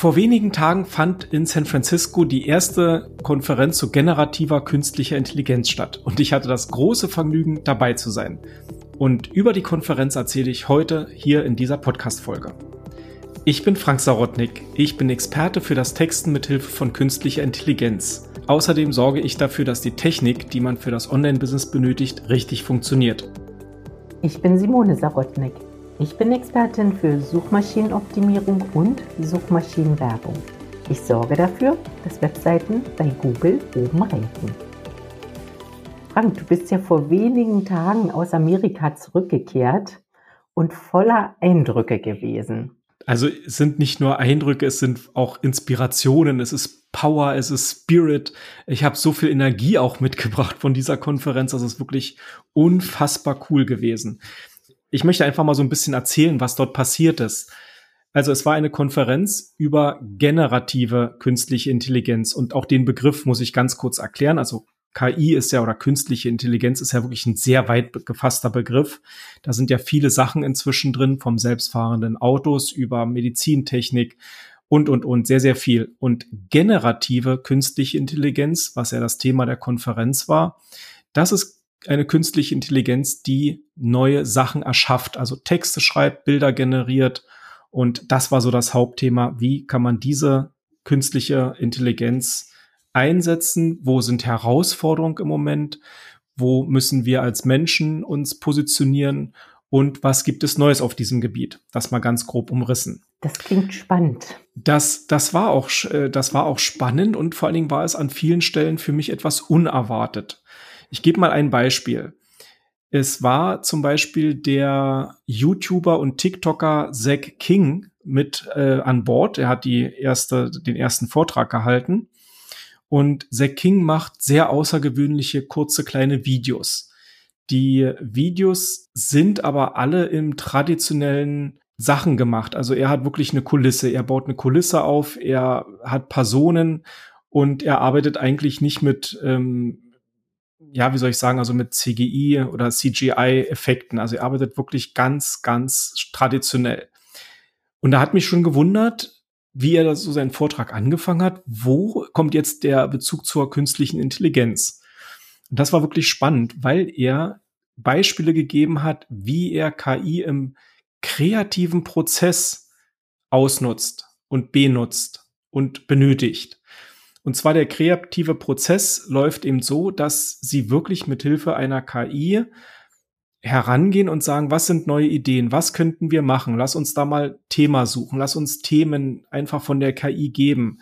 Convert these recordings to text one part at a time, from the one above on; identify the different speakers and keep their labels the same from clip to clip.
Speaker 1: Vor wenigen Tagen fand in San Francisco die erste Konferenz zu generativer künstlicher Intelligenz statt und ich hatte das große Vergnügen, dabei zu sein. Und über die Konferenz erzähle ich heute hier in dieser Podcast-Folge. Ich bin Frank Sarotnik. Ich bin Experte für das Texten mit Hilfe von künstlicher Intelligenz. Außerdem sorge ich dafür, dass die Technik, die man für das Online-Business benötigt, richtig funktioniert.
Speaker 2: Ich bin Simone Sarotnik. Ich bin Expertin für Suchmaschinenoptimierung und Suchmaschinenwerbung. Ich sorge dafür, dass Webseiten bei Google oben ranken. Frank, du bist ja vor wenigen Tagen aus Amerika zurückgekehrt und voller Eindrücke gewesen.
Speaker 1: Also es sind nicht nur Eindrücke, es sind auch Inspirationen, es ist Power, es ist Spirit. Ich habe so viel Energie auch mitgebracht von dieser Konferenz. Das ist wirklich unfassbar cool gewesen ich möchte einfach mal so ein bisschen erzählen, was dort passiert ist. Also es war eine Konferenz über generative künstliche Intelligenz und auch den Begriff muss ich ganz kurz erklären. Also KI ist ja oder künstliche Intelligenz ist ja wirklich ein sehr weit gefasster Begriff. Da sind ja viele Sachen inzwischen drin, vom selbstfahrenden Autos über Medizintechnik und, und, und, sehr, sehr viel. Und generative künstliche Intelligenz, was ja das Thema der Konferenz war, das ist eine künstliche Intelligenz, die neue Sachen erschafft, also Texte schreibt, Bilder generiert. Und das war so das Hauptthema. Wie kann man diese künstliche Intelligenz einsetzen? Wo sind Herausforderungen im Moment? Wo müssen wir als Menschen uns positionieren? Und was gibt es Neues auf diesem Gebiet? Das mal ganz grob umrissen.
Speaker 2: Das klingt spannend.
Speaker 1: Das, das war auch, äh, das war auch spannend und vor allen Dingen war es an vielen Stellen für mich etwas unerwartet. Ich gebe mal ein Beispiel. Es war zum Beispiel der YouTuber und TikToker Zack King mit äh, an Bord. Er hat die erste, den ersten Vortrag gehalten. Und Zack King macht sehr außergewöhnliche, kurze, kleine Videos. Die Videos sind aber alle im traditionellen Sachen gemacht. Also er hat wirklich eine Kulisse. Er baut eine Kulisse auf. Er hat Personen und er arbeitet eigentlich nicht mit ähm, ja, wie soll ich sagen, also mit CGI oder CGI-Effekten. Also er arbeitet wirklich ganz, ganz traditionell. Und da hat mich schon gewundert, wie er so seinen Vortrag angefangen hat. Wo kommt jetzt der Bezug zur künstlichen Intelligenz? Und das war wirklich spannend, weil er Beispiele gegeben hat, wie er KI im kreativen Prozess ausnutzt und benutzt und benötigt. Und zwar der kreative Prozess läuft eben so, dass sie wirklich mit Hilfe einer KI herangehen und sagen, was sind neue Ideen? Was könnten wir machen? Lass uns da mal Thema suchen. Lass uns Themen einfach von der KI geben.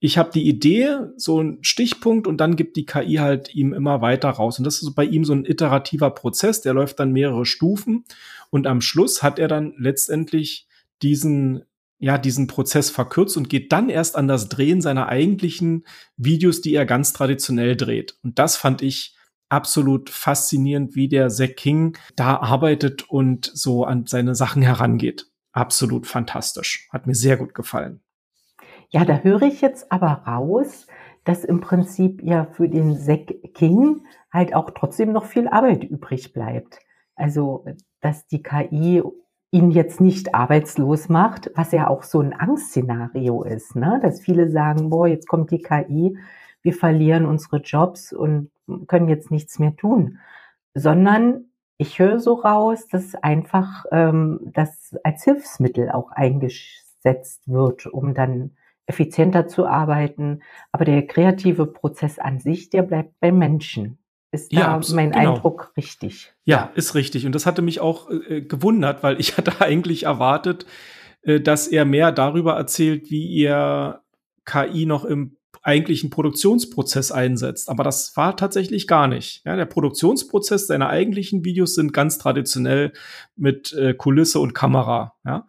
Speaker 1: Ich habe die Idee, so ein Stichpunkt und dann gibt die KI halt ihm immer weiter raus. Und das ist bei ihm so ein iterativer Prozess, der läuft dann mehrere Stufen und am Schluss hat er dann letztendlich diesen ja, diesen Prozess verkürzt und geht dann erst an das Drehen seiner eigentlichen Videos, die er ganz traditionell dreht. Und das fand ich absolut faszinierend, wie der Zack King da arbeitet und so an seine Sachen herangeht. Absolut fantastisch. Hat mir sehr gut gefallen.
Speaker 2: Ja, da höre ich jetzt aber raus, dass im Prinzip ja für den Zack King halt auch trotzdem noch viel Arbeit übrig bleibt. Also, dass die KI ihn jetzt nicht arbeitslos macht, was ja auch so ein Angstszenario ist, ne? dass viele sagen, boah, jetzt kommt die KI, wir verlieren unsere Jobs und können jetzt nichts mehr tun, sondern ich höre so raus, dass einfach ähm, das als Hilfsmittel auch eingesetzt wird, um dann effizienter zu arbeiten. Aber der kreative Prozess an sich, der bleibt beim Menschen. Ist da ja, mein genau. Eindruck richtig?
Speaker 1: Ja, ist richtig. Und das hatte mich auch äh, gewundert, weil ich hatte eigentlich erwartet, äh, dass er mehr darüber erzählt, wie er KI noch im eigentlichen Produktionsprozess einsetzt. Aber das war tatsächlich gar nicht. Ja, der Produktionsprozess seiner eigentlichen Videos sind ganz traditionell mit äh, Kulisse und Kamera. Ja.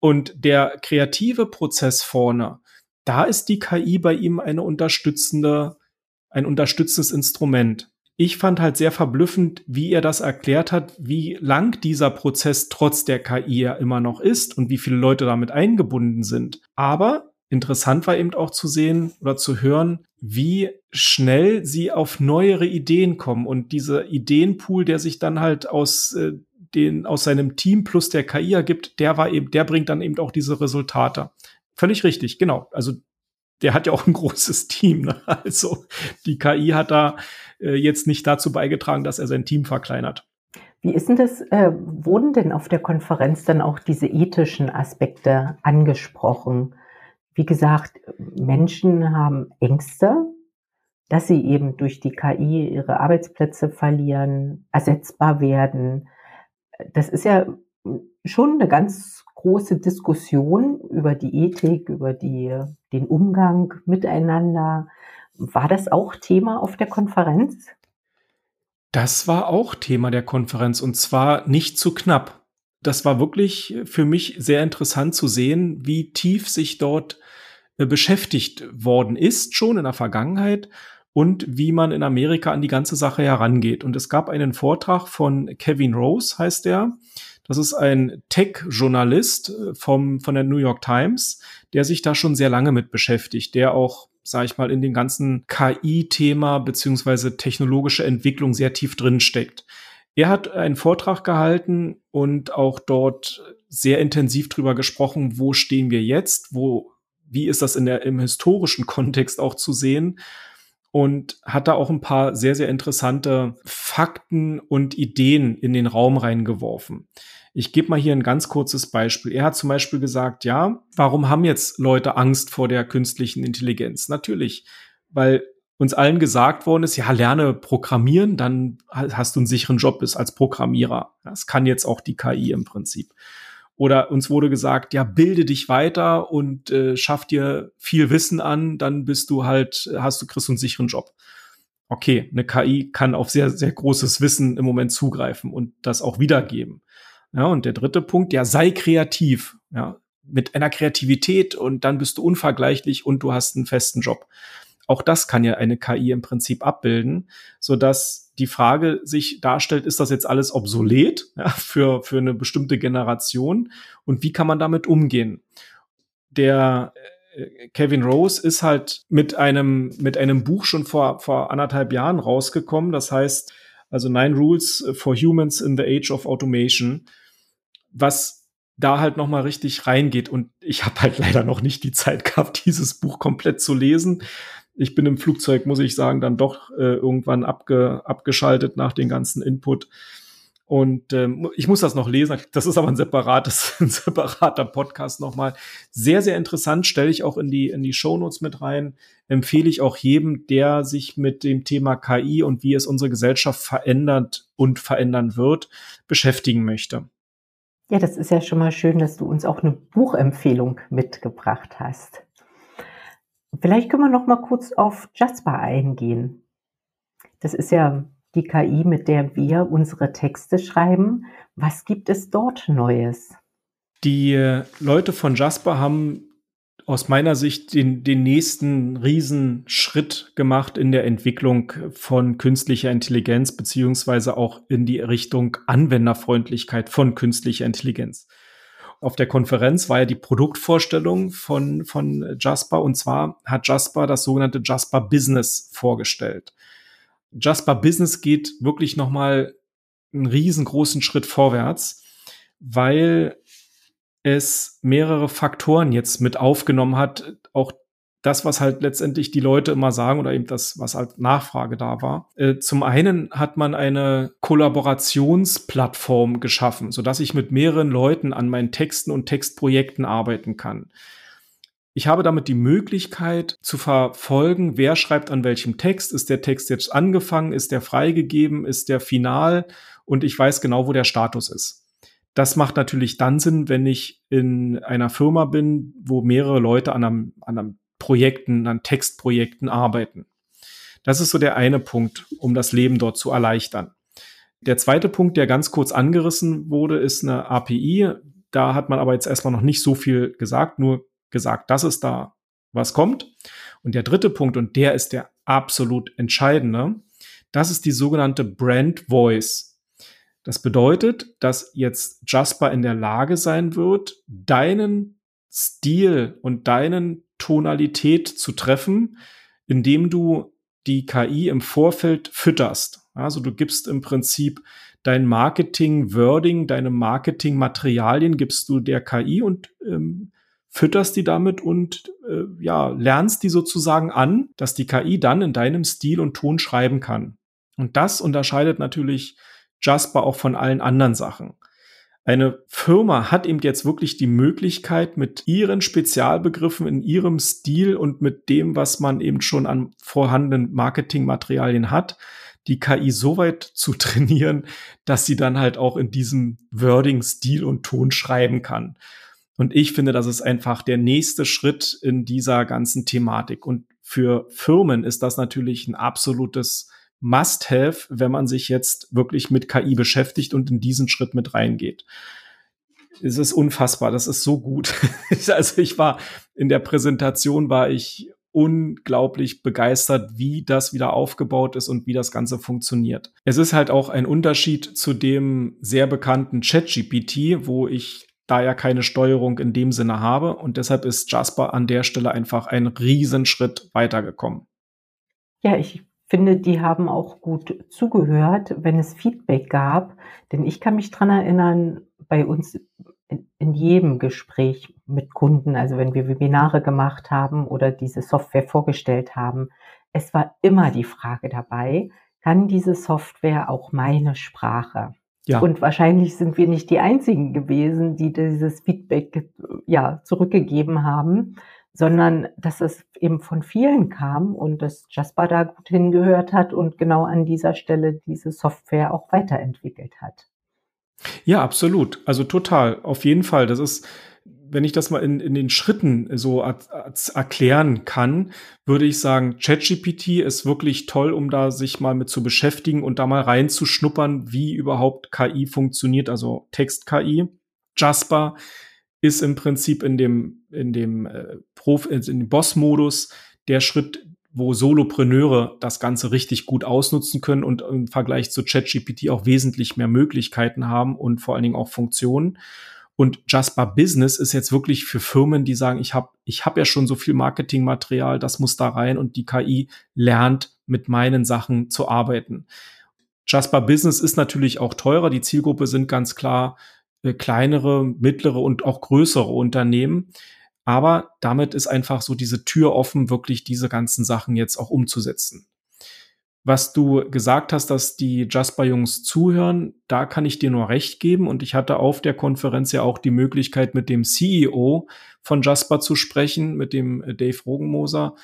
Speaker 1: Und der kreative Prozess vorne, da ist die KI bei ihm eine unterstützende, ein unterstützendes Instrument ich fand halt sehr verblüffend, wie er das erklärt hat, wie lang dieser Prozess trotz der KI ja immer noch ist und wie viele Leute damit eingebunden sind. Aber interessant war eben auch zu sehen oder zu hören, wie schnell sie auf neuere Ideen kommen und dieser Ideenpool, der sich dann halt aus äh, den aus seinem Team plus der KI ergibt, der war eben, der bringt dann eben auch diese Resultate. völlig richtig, genau. Also der hat ja auch ein großes Team. Ne? Also die KI hat da äh, jetzt nicht dazu beigetragen, dass er sein Team verkleinert.
Speaker 2: Wie ist denn das, äh, wurden denn auf der Konferenz dann auch diese ethischen Aspekte angesprochen? Wie gesagt, Menschen haben Ängste, dass sie eben durch die KI ihre Arbeitsplätze verlieren, ersetzbar werden. Das ist ja schon eine ganz große Diskussion über die Ethik, über die, den Umgang miteinander. War das auch Thema auf der Konferenz?
Speaker 1: Das war auch Thema der Konferenz und zwar nicht zu knapp. Das war wirklich für mich sehr interessant zu sehen, wie tief sich dort äh, beschäftigt worden ist, schon in der Vergangenheit und wie man in Amerika an die ganze Sache herangeht. Und es gab einen Vortrag von Kevin Rose, heißt der. Das ist ein Tech-Journalist äh, vom, von der New York Times, der sich da schon sehr lange mit beschäftigt, der auch, sage ich mal, in dem ganzen KI-Thema beziehungsweise technologische Entwicklung sehr tief drin steckt. Er hat einen Vortrag gehalten und auch dort sehr intensiv drüber gesprochen, wo stehen wir jetzt, wo, wie ist das in der, im historischen Kontext auch zu sehen und hat da auch ein paar sehr, sehr interessante Fakten und Ideen in den Raum reingeworfen. Ich gebe mal hier ein ganz kurzes Beispiel. Er hat zum Beispiel gesagt, ja, warum haben jetzt Leute Angst vor der künstlichen Intelligenz? Natürlich, weil uns allen gesagt worden ist, ja, lerne programmieren, dann hast du einen sicheren Job als Programmierer. Das kann jetzt auch die KI im Prinzip. Oder uns wurde gesagt, ja, bilde dich weiter und äh, schaff dir viel Wissen an, dann bist du halt, hast du, kriegst du einen sicheren Job. Okay, eine KI kann auf sehr, sehr großes Wissen im Moment zugreifen und das auch wiedergeben. Ja, und der dritte Punkt, ja, sei kreativ. Ja, mit einer Kreativität und dann bist du unvergleichlich und du hast einen festen Job. Auch das kann ja eine KI im Prinzip abbilden, so dass die Frage sich darstellt, ist das jetzt alles obsolet ja, für, für eine bestimmte Generation und wie kann man damit umgehen? Der äh, Kevin Rose ist halt mit einem, mit einem Buch schon vor, vor anderthalb Jahren rausgekommen. Das heißt, also Nine Rules for Humans in the Age of Automation was da halt noch mal richtig reingeht. Und ich habe halt leider noch nicht die Zeit gehabt, dieses Buch komplett zu lesen. Ich bin im Flugzeug, muss ich sagen, dann doch äh, irgendwann abge abgeschaltet nach den ganzen Input. Und ähm, ich muss das noch lesen. Das ist aber ein separates, ein separater Podcast nochmal. Sehr, sehr interessant. Stelle ich auch in die in die Shownotes mit rein. Empfehle ich auch jedem, der sich mit dem Thema KI und wie es unsere Gesellschaft verändert und verändern wird, beschäftigen möchte.
Speaker 2: Ja, das ist ja schon mal schön, dass du uns auch eine Buchempfehlung mitgebracht hast. Vielleicht können wir noch mal kurz auf Jasper eingehen. Das ist ja die KI, mit der wir unsere Texte schreiben. Was gibt es dort Neues?
Speaker 1: Die Leute von Jasper haben aus meiner Sicht den, den nächsten Riesenschritt gemacht in der Entwicklung von künstlicher Intelligenz, beziehungsweise auch in die Richtung Anwenderfreundlichkeit von künstlicher Intelligenz. Auf der Konferenz war ja die Produktvorstellung von, von Jasper und zwar hat Jasper das sogenannte Jasper Business vorgestellt. Jasper Business geht wirklich nochmal einen riesengroßen Schritt vorwärts, weil es mehrere Faktoren jetzt mit aufgenommen hat, auch das, was halt letztendlich die Leute immer sagen oder eben das, was halt Nachfrage da war. Äh, zum einen hat man eine Kollaborationsplattform geschaffen, so dass ich mit mehreren Leuten an meinen Texten und Textprojekten arbeiten kann. Ich habe damit die Möglichkeit zu verfolgen, wer schreibt an welchem Text. Ist der Text jetzt angefangen? Ist der freigegeben? Ist der final? Und ich weiß genau, wo der Status ist. Das macht natürlich dann Sinn, wenn ich in einer Firma bin, wo mehrere Leute an einem, an einem Projekten, an Textprojekten arbeiten. Das ist so der eine Punkt, um das Leben dort zu erleichtern. Der zweite Punkt, der ganz kurz angerissen wurde, ist eine API. Da hat man aber jetzt erstmal noch nicht so viel gesagt, nur gesagt, dass es da was kommt. Und der dritte Punkt, und der ist der absolut entscheidende, das ist die sogenannte Brand Voice. Das bedeutet, dass jetzt Jasper in der Lage sein wird, deinen Stil und deinen Tonalität zu treffen, indem du die KI im Vorfeld fütterst. Also du gibst im Prinzip dein Marketing-Wording, deine Marketing-Materialien gibst du der KI und ähm, fütterst die damit und äh, ja, lernst die sozusagen an, dass die KI dann in deinem Stil und Ton schreiben kann. Und das unterscheidet natürlich Jasper auch von allen anderen Sachen. Eine Firma hat eben jetzt wirklich die Möglichkeit, mit ihren Spezialbegriffen in ihrem Stil und mit dem, was man eben schon an vorhandenen Marketingmaterialien hat, die KI so weit zu trainieren, dass sie dann halt auch in diesem Wording, Stil und Ton schreiben kann. Und ich finde, das ist einfach der nächste Schritt in dieser ganzen Thematik. Und für Firmen ist das natürlich ein absolutes Must-have, wenn man sich jetzt wirklich mit KI beschäftigt und in diesen Schritt mit reingeht. Es ist unfassbar, das ist so gut. also ich war in der Präsentation war ich unglaublich begeistert, wie das wieder aufgebaut ist und wie das Ganze funktioniert. Es ist halt auch ein Unterschied zu dem sehr bekannten ChatGPT, wo ich da ja keine Steuerung in dem Sinne habe und deshalb ist Jasper an der Stelle einfach ein Riesenschritt weitergekommen.
Speaker 2: Ja, ich finde, die haben auch gut zugehört, wenn es Feedback gab, denn ich kann mich dran erinnern, bei uns in jedem Gespräch mit Kunden, also wenn wir Webinare gemacht haben oder diese Software vorgestellt haben, es war immer die Frage dabei, kann diese Software auch meine Sprache? Ja. Und wahrscheinlich sind wir nicht die einzigen gewesen, die dieses Feedback ja zurückgegeben haben, sondern dass es eben von vielen kam und dass Jasper da gut hingehört hat und genau an dieser Stelle diese Software auch weiterentwickelt hat.
Speaker 1: Ja, absolut. Also total. Auf jeden Fall. Das ist, wenn ich das mal in, in den Schritten so erklären kann, würde ich sagen, ChatGPT ist wirklich toll, um da sich mal mit zu beschäftigen und da mal reinzuschnuppern, wie überhaupt KI funktioniert, also Text-KI. Jasper ist im Prinzip in dem, in dem, äh, Prof, in dem Boss-Modus der Schritt, wo Solopreneure das Ganze richtig gut ausnutzen können und im Vergleich zu ChatGPT auch wesentlich mehr Möglichkeiten haben und vor allen Dingen auch Funktionen. Und Jasper Business ist jetzt wirklich für Firmen, die sagen, ich habe ich hab ja schon so viel Marketingmaterial, das muss da rein und die KI lernt mit meinen Sachen zu arbeiten. Jasper Business ist natürlich auch teurer. Die Zielgruppe sind ganz klar äh, kleinere, mittlere und auch größere Unternehmen. Aber damit ist einfach so diese Tür offen, wirklich diese ganzen Sachen jetzt auch umzusetzen. Was du gesagt hast, dass die Jasper-Jungs zuhören, da kann ich dir nur recht geben. Und ich hatte auf der Konferenz ja auch die Möglichkeit, mit dem CEO von Jasper zu sprechen, mit dem äh, Dave Rogenmoser.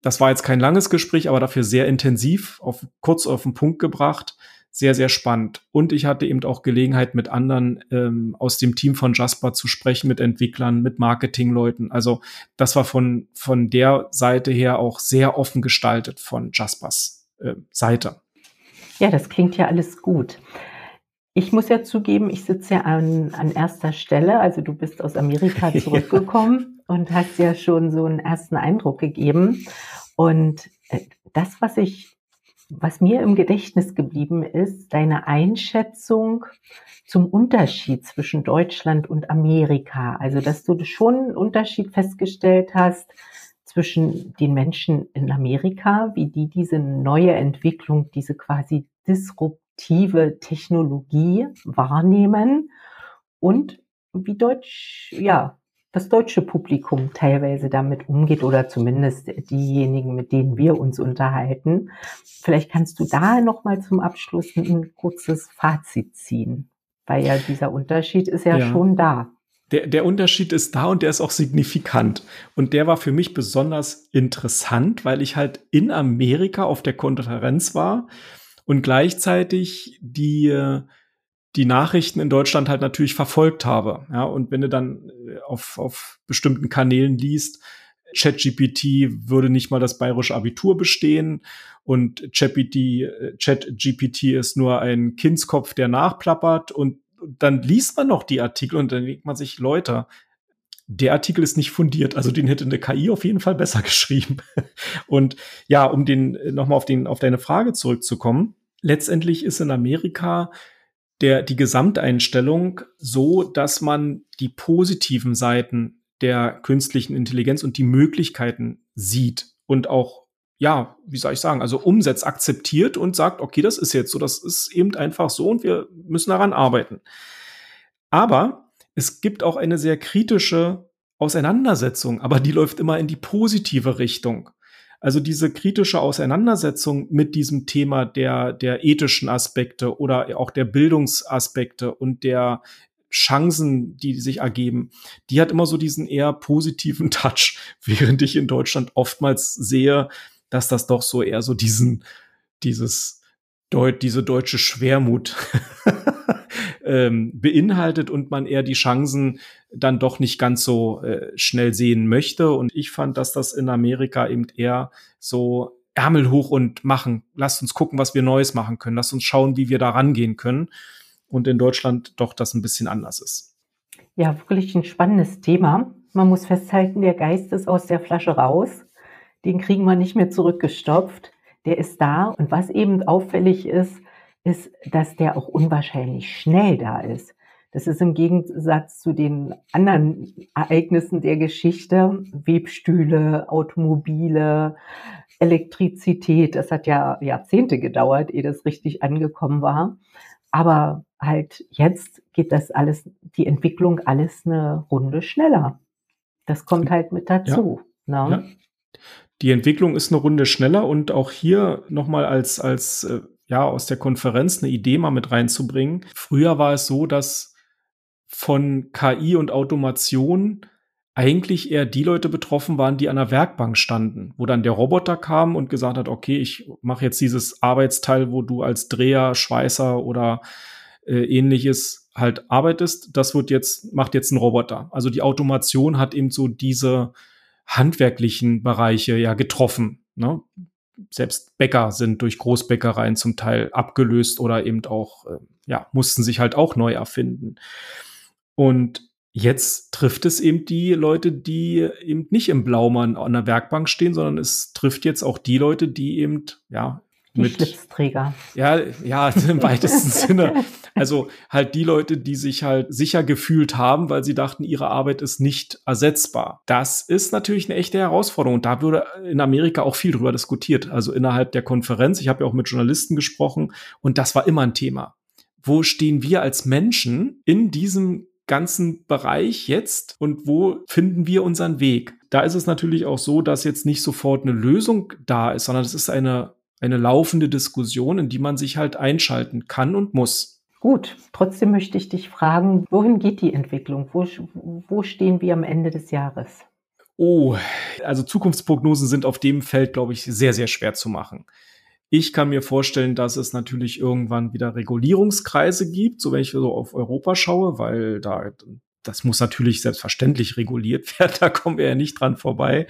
Speaker 1: Das war jetzt kein langes Gespräch, aber dafür sehr intensiv, auf, kurz auf den Punkt gebracht sehr, sehr spannend. Und ich hatte eben auch Gelegenheit, mit anderen ähm, aus dem Team von Jasper zu sprechen, mit Entwicklern, mit Marketingleuten. Also das war von, von der Seite her auch sehr offen gestaltet von Jaspers äh, Seite.
Speaker 2: Ja, das klingt ja alles gut. Ich muss ja zugeben, ich sitze ja an, an erster Stelle. Also du bist aus Amerika zurückgekommen ja. und hast ja schon so einen ersten Eindruck gegeben. Und äh, das, was ich was mir im Gedächtnis geblieben ist, deine Einschätzung zum Unterschied zwischen Deutschland und Amerika. Also, dass du schon einen Unterschied festgestellt hast zwischen den Menschen in Amerika, wie die diese neue Entwicklung, diese quasi disruptive Technologie wahrnehmen und wie Deutsch, ja, das deutsche Publikum teilweise damit umgeht oder zumindest diejenigen, mit denen wir uns unterhalten. Vielleicht kannst du da noch mal zum Abschluss ein kurzes Fazit ziehen, weil ja dieser Unterschied ist ja, ja. schon da.
Speaker 1: Der, der Unterschied ist da und der ist auch signifikant. Und der war für mich besonders interessant, weil ich halt in Amerika auf der Konferenz war und gleichzeitig die äh, die Nachrichten in Deutschland halt natürlich verfolgt habe. Ja, und wenn du dann äh, auf, auf bestimmten Kanälen liest, ChatGPT würde nicht mal das bayerische Abitur bestehen und ChatGPT, äh, ist nur ein Kindskopf, der nachplappert und dann liest man noch die Artikel und dann denkt man sich, Leute, der Artikel ist nicht fundiert, also den hätte eine KI auf jeden Fall besser geschrieben. Und ja, um den äh, nochmal auf den auf deine Frage zurückzukommen, letztendlich ist in Amerika der, die Gesamteinstellung so, dass man die positiven Seiten der künstlichen Intelligenz und die Möglichkeiten sieht und auch, ja, wie soll ich sagen, also umsetzt, akzeptiert und sagt, okay, das ist jetzt so, das ist eben einfach so und wir müssen daran arbeiten. Aber es gibt auch eine sehr kritische Auseinandersetzung, aber die läuft immer in die positive Richtung. Also diese kritische Auseinandersetzung mit diesem Thema der, der ethischen Aspekte oder auch der Bildungsaspekte und der Chancen, die sich ergeben, die hat immer so diesen eher positiven Touch, während ich in Deutschland oftmals sehe, dass das doch so eher so diesen, dieses Deut, diese deutsche Schwermut ähm, beinhaltet und man eher die Chancen dann doch nicht ganz so äh, schnell sehen möchte. Und ich fand, dass das in Amerika eben eher so Ärmel hoch und machen. Lasst uns gucken, was wir Neues machen können. Lasst uns schauen, wie wir da rangehen können. Und in Deutschland doch das ein bisschen anders ist.
Speaker 2: Ja, wirklich ein spannendes Thema. Man muss festhalten, der Geist ist aus der Flasche raus. Den kriegen wir nicht mehr zurückgestopft. Der ist da. Und was eben auffällig ist, ist, dass der auch unwahrscheinlich schnell da ist. Das ist im Gegensatz zu den anderen Ereignissen der Geschichte, Webstühle, Automobile, Elektrizität. Das hat ja Jahrzehnte gedauert, ehe das richtig angekommen war. Aber halt jetzt geht das alles, die Entwicklung alles eine Runde schneller. Das kommt halt mit dazu. Ja. Ne?
Speaker 1: Ja. Die Entwicklung ist eine Runde schneller und auch hier nochmal als, als äh, ja, aus der Konferenz eine Idee mal mit reinzubringen. Früher war es so, dass von KI und Automation eigentlich eher die Leute betroffen waren, die an der Werkbank standen, wo dann der Roboter kam und gesagt hat, okay, ich mache jetzt dieses Arbeitsteil, wo du als Dreher, Schweißer oder äh, ähnliches halt arbeitest, das wird jetzt, macht jetzt ein Roboter. Also die Automation hat eben so diese handwerklichen Bereiche ja getroffen. Ne? Selbst Bäcker sind durch Großbäckereien zum Teil abgelöst oder eben auch, äh, ja, mussten sich halt auch neu erfinden. Und jetzt trifft es eben die Leute, die eben nicht im Blaumann an der Werkbank stehen, sondern es trifft jetzt auch die Leute, die eben, ja,
Speaker 2: die mit Schlipsträger.
Speaker 1: Ja, ja, im weitesten Sinne. Also halt die Leute, die sich halt sicher gefühlt haben, weil sie dachten, ihre Arbeit ist nicht ersetzbar. Das ist natürlich eine echte Herausforderung. Und da würde in Amerika auch viel drüber diskutiert. Also innerhalb der Konferenz. Ich habe ja auch mit Journalisten gesprochen und das war immer ein Thema. Wo stehen wir als Menschen in diesem ganzen Bereich jetzt und wo finden wir unseren Weg? Da ist es natürlich auch so, dass jetzt nicht sofort eine Lösung da ist, sondern es ist eine eine laufende Diskussion, in die man sich halt einschalten kann und muss.
Speaker 2: Gut, trotzdem möchte ich dich fragen, wohin geht die Entwicklung? Wo, wo stehen wir am Ende des Jahres?
Speaker 1: Oh, also Zukunftsprognosen sind auf dem Feld, glaube ich, sehr, sehr schwer zu machen. Ich kann mir vorstellen, dass es natürlich irgendwann wieder Regulierungskreise gibt, so wenn ich so auf Europa schaue, weil da, das muss natürlich selbstverständlich reguliert werden, da kommen wir ja nicht dran vorbei.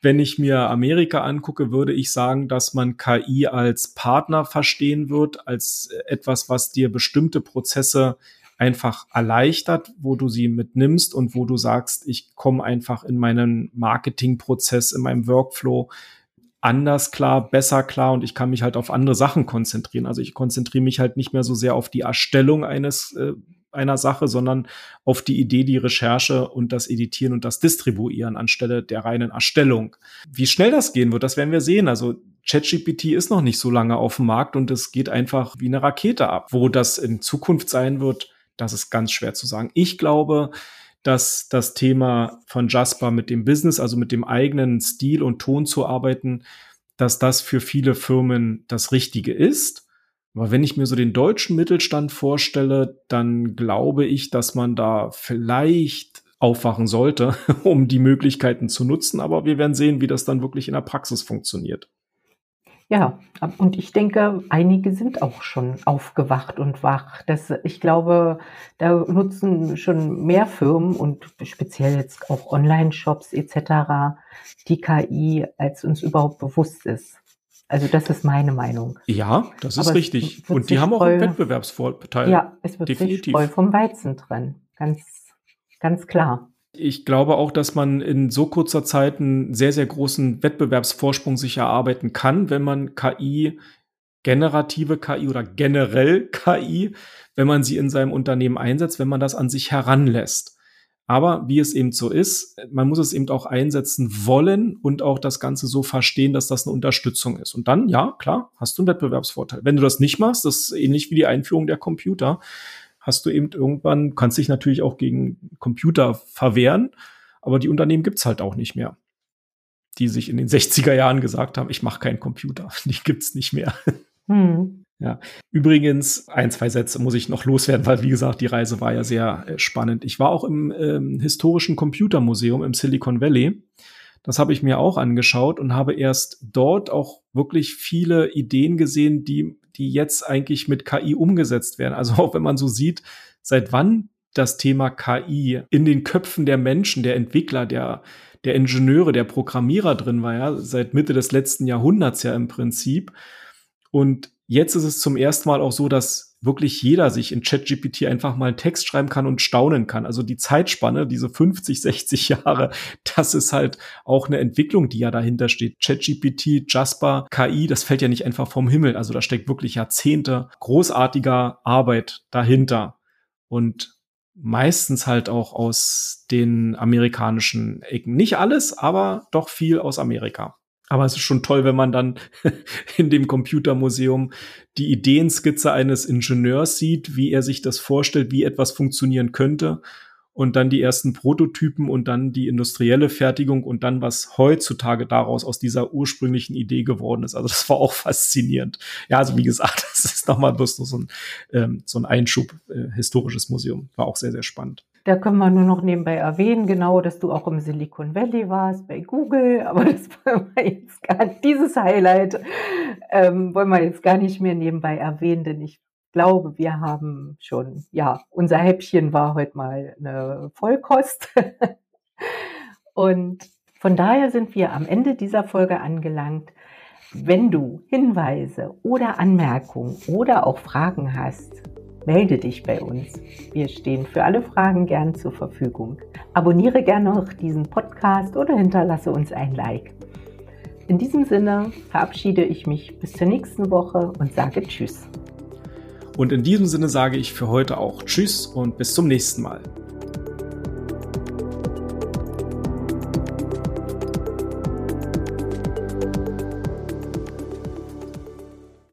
Speaker 1: Wenn ich mir Amerika angucke, würde ich sagen, dass man KI als Partner verstehen wird, als etwas, was dir bestimmte Prozesse einfach erleichtert, wo du sie mitnimmst und wo du sagst, ich komme einfach in meinen Marketingprozess, in meinem Workflow anders klar, besser klar und ich kann mich halt auf andere Sachen konzentrieren. Also ich konzentriere mich halt nicht mehr so sehr auf die Erstellung eines äh, einer Sache, sondern auf die Idee, die Recherche und das Editieren und das Distribuieren anstelle der reinen Erstellung. Wie schnell das gehen wird, das werden wir sehen. Also ChatGPT ist noch nicht so lange auf dem Markt und es geht einfach wie eine Rakete ab. Wo das in Zukunft sein wird, das ist ganz schwer zu sagen. Ich glaube, dass das Thema von Jasper mit dem Business, also mit dem eigenen Stil und Ton zu arbeiten, dass das für viele Firmen das Richtige ist. Aber wenn ich mir so den deutschen Mittelstand vorstelle, dann glaube ich, dass man da vielleicht aufwachen sollte, um die Möglichkeiten zu nutzen. Aber wir werden sehen, wie das dann wirklich in der Praxis funktioniert.
Speaker 2: Ja, und ich denke, einige sind auch schon aufgewacht und wach. Das, ich glaube, da nutzen schon mehr Firmen und speziell jetzt auch Online-Shops etc. die KI, als uns überhaupt bewusst ist. Also das ist meine Meinung.
Speaker 1: Ja, das ist Aber richtig. Und die haben auch einen Wettbewerbsvorteil.
Speaker 2: Ja, es wird Definitiv. sich voll vom Weizen drin. Ganz, ganz klar.
Speaker 1: Ich glaube auch, dass man in so kurzer Zeit einen sehr, sehr großen Wettbewerbsvorsprung sich erarbeiten kann, wenn man KI, generative KI oder generell KI, wenn man sie in seinem Unternehmen einsetzt, wenn man das an sich heranlässt. Aber wie es eben so ist, man muss es eben auch einsetzen wollen und auch das Ganze so verstehen, dass das eine Unterstützung ist. Und dann, ja, klar, hast du einen Wettbewerbsvorteil. Wenn du das nicht machst, das ist ähnlich wie die Einführung der Computer, hast du eben irgendwann, kannst dich natürlich auch gegen Computer verwehren, Aber die Unternehmen gibt's halt auch nicht mehr, die sich in den 60er Jahren gesagt haben, ich mache keinen Computer. Die gibt's nicht mehr. Hm. Ja. Übrigens, ein, zwei Sätze muss ich noch loswerden, weil wie gesagt, die Reise war ja sehr äh, spannend. Ich war auch im ähm, historischen Computermuseum im Silicon Valley. Das habe ich mir auch angeschaut und habe erst dort auch wirklich viele Ideen gesehen, die, die jetzt eigentlich mit KI umgesetzt werden. Also auch wenn man so sieht, seit wann das Thema KI in den Köpfen der Menschen, der Entwickler, der, der Ingenieure, der Programmierer drin war, ja, seit Mitte des letzten Jahrhunderts ja im Prinzip. Und jetzt ist es zum ersten Mal auch so, dass wirklich jeder sich in ChatGPT einfach mal einen Text schreiben kann und staunen kann. Also die Zeitspanne, diese 50, 60 Jahre, das ist halt auch eine Entwicklung, die ja dahinter steht. ChatGPT, Jasper, KI, das fällt ja nicht einfach vom Himmel. Also da steckt wirklich Jahrzehnte großartiger Arbeit dahinter. Und meistens halt auch aus den amerikanischen Ecken. Nicht alles, aber doch viel aus Amerika. Aber es ist schon toll, wenn man dann in dem Computermuseum die Ideenskizze eines Ingenieurs sieht, wie er sich das vorstellt, wie etwas funktionieren könnte und dann die ersten Prototypen und dann die industrielle Fertigung und dann was heutzutage daraus aus dieser ursprünglichen Idee geworden ist. Also das war auch faszinierend. Ja, also wie gesagt, das ist nochmal bloß so ein, ähm, so ein Einschub, äh, historisches Museum. War auch sehr, sehr spannend.
Speaker 2: Da können wir nur noch nebenbei erwähnen, genau, dass du auch im Silicon Valley warst, bei Google, aber das wollen wir jetzt gar nicht, dieses Highlight ähm, wollen wir jetzt gar nicht mehr nebenbei erwähnen, denn ich glaube, wir haben schon, ja, unser Häppchen war heute mal eine Vollkost. Und von daher sind wir am Ende dieser Folge angelangt. Wenn du Hinweise oder Anmerkungen oder auch Fragen hast, melde dich bei uns. Wir stehen für alle Fragen gern zur Verfügung. Abonniere gerne noch diesen Podcast oder hinterlasse uns ein Like. In diesem Sinne verabschiede ich mich bis zur nächsten Woche und sage Tschüss.
Speaker 1: Und in diesem Sinne sage ich für heute auch Tschüss und bis zum nächsten Mal.